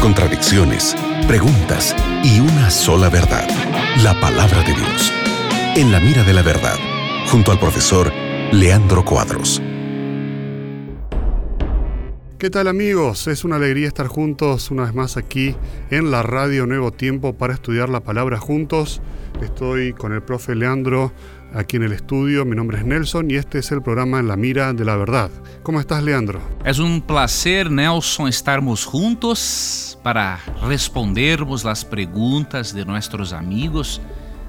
contradicciones, preguntas y una sola verdad, la palabra de Dios. En la mira de la verdad, junto al profesor Leandro Cuadros. ¿Qué tal amigos? Es una alegría estar juntos una vez más aquí en la radio Nuevo Tiempo para estudiar la palabra juntos. Estoy con el profe Leandro aquí en el estudio. Mi nombre es Nelson y este es el programa En la Mira de la Verdad. ¿Cómo estás, Leandro? Es un placer, Nelson, estarmos juntos para respondermos las preguntas de nuestros amigos.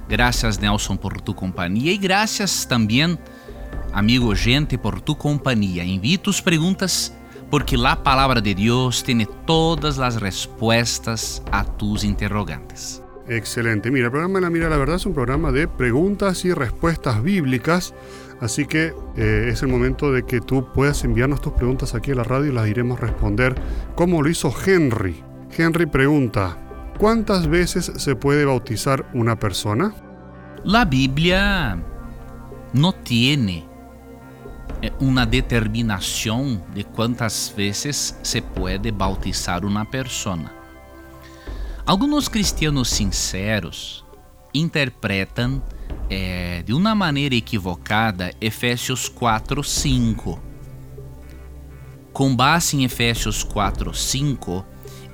Gracias, Nelson, por tu compañía y gracias también, amigo gente, por tu compañía. Envíe tus preguntas porque la palabra de Dios tiene todas las respuestas a tus interrogantes. Excelente. Mira, el programa La Mira la Verdad es un programa de preguntas y respuestas bíblicas. Así que eh, es el momento de que tú puedas enviarnos tus preguntas aquí a la radio y las iremos responder como lo hizo Henry. Henry pregunta, ¿cuántas veces se puede bautizar una persona? La Biblia no tiene eh, una determinación de cuántas veces se puede bautizar una persona. Alguns cristianos sinceros interpretam é, de uma maneira equivocada Efésios 4, 5. Com base em Efésios 4, 5,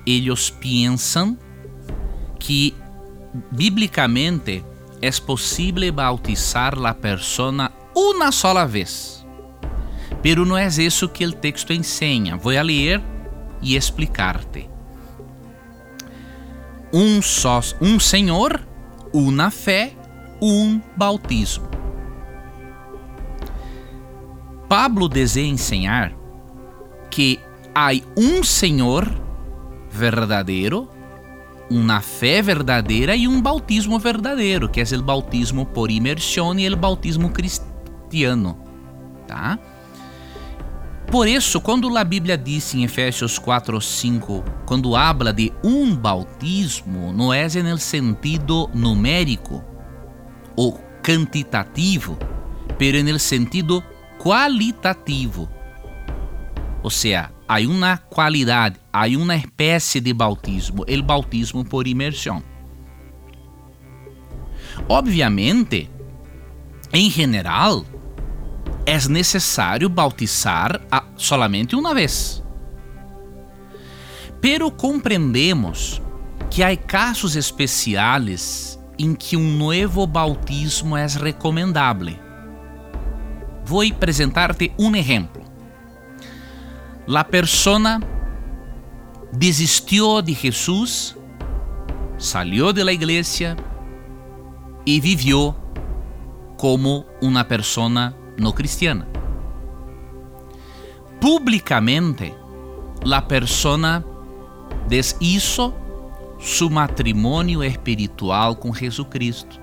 eles pensam que biblicamente é possível bautizar a pessoa uma sola vez. Pero não é isso que o texto ensina. Vou ler e explicar-te um só, um Senhor, uma fé, um bautismo. Pablo deseja ensinar que há um Senhor verdadeiro, uma fé verdadeira e um bautismo verdadeiro, que é o bautismo por imersão e o bautismo cristiano, tá? Por isso, quando a Bíblia diz em Efésios 4, 5, quando habla de um bautismo, não é no sentido numérico ou quantitativo, pero no sentido qualitativo. Ou seja, há uma qualidade, há uma espécie de bautismo, o bautismo por imersão. Obviamente, em geral, é necessário bautizar a, solamente uma vez. Pero compreendemos que há casos especiais em que um novo bautismo é recomendável. Vou apresentar-te um exemplo. La persona desistiu de Jesus, salió de la igreja e viveu como uma persona no cristiana. Públicamente, la persona deshizo su matrimonio espiritual com Jesucristo.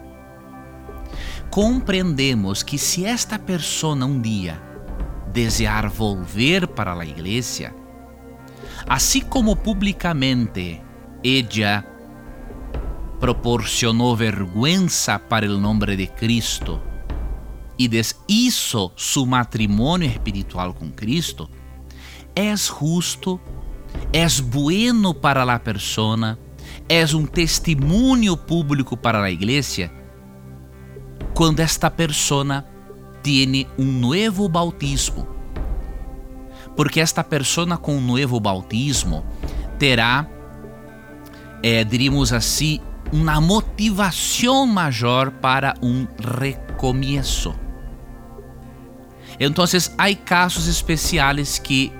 Compreendemos que se esta persona um dia desejar volver para a igreja, assim como publicamente ella proporcionou vergüenza para o nome de Cristo e deshizo su matrimonio espiritual con Cristo, es justo, es bueno para la persona, es un testimonio público para la iglesia quando esta persona tiene un nuevo bautismo. Porque esta persona com um novo bautismo terá, é, diríamos assim, uma motivação maior para um recomeço. Entonces hay casos especiales que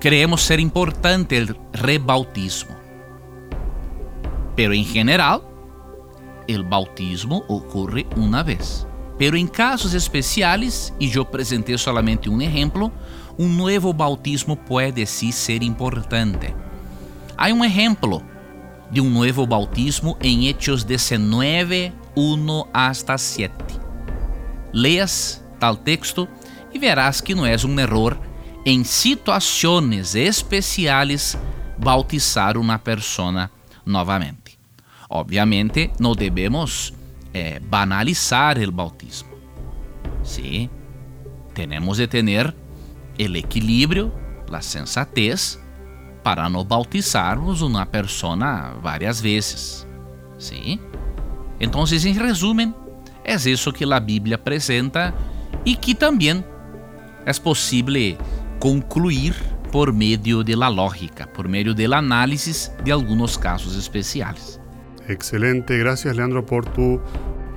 creemos ser importante el rebautismo. Pero en general, el bautismo ocurre una vez. Pero en casos especiales, y yo presenté solamente un ejemplo, un nuevo bautismo puede sí ser importante. Hay un ejemplo de un nuevo bautismo en Hechos 19, 1 hasta 7. Leas tal texto e verás que não és um error em situações especiais bautizar uma persona novamente. Obviamente, não devemos eh, banalizar o bautismo. Sí, temos de ter o equilíbrio, a sensatez para no bautizarmos uma persona várias vezes. Sim? Então, em resumo, é isso que a Bíblia apresenta e que também é possível concluir por meio da lógica, por meio da análise de alguns casos especiais. Excelente, gracias Leandro por tu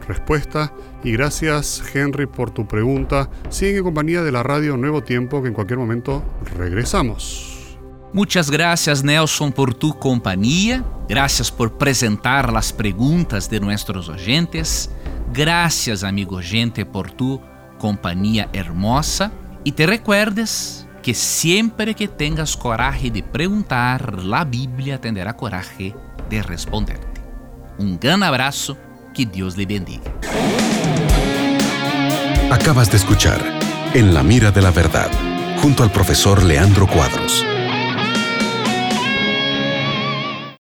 respuesta y gracias Henry por tu pregunta. Sigue en compañía de la radio Nuevo Tiempo que en cualquier momento regresamos. Muchas gracias Nelson por tu compañía, gracias por presentar las preguntas de nuestros oyentes, gracias amigo gente por tu compañía hermosa y te recuerdes que siempre que tengas coraje de preguntar, la Biblia tendrá coraje de responderte. Un gran abrazo, que Dios le bendiga. Acabas de escuchar En la mira de la verdad, junto al profesor Leandro Cuadros.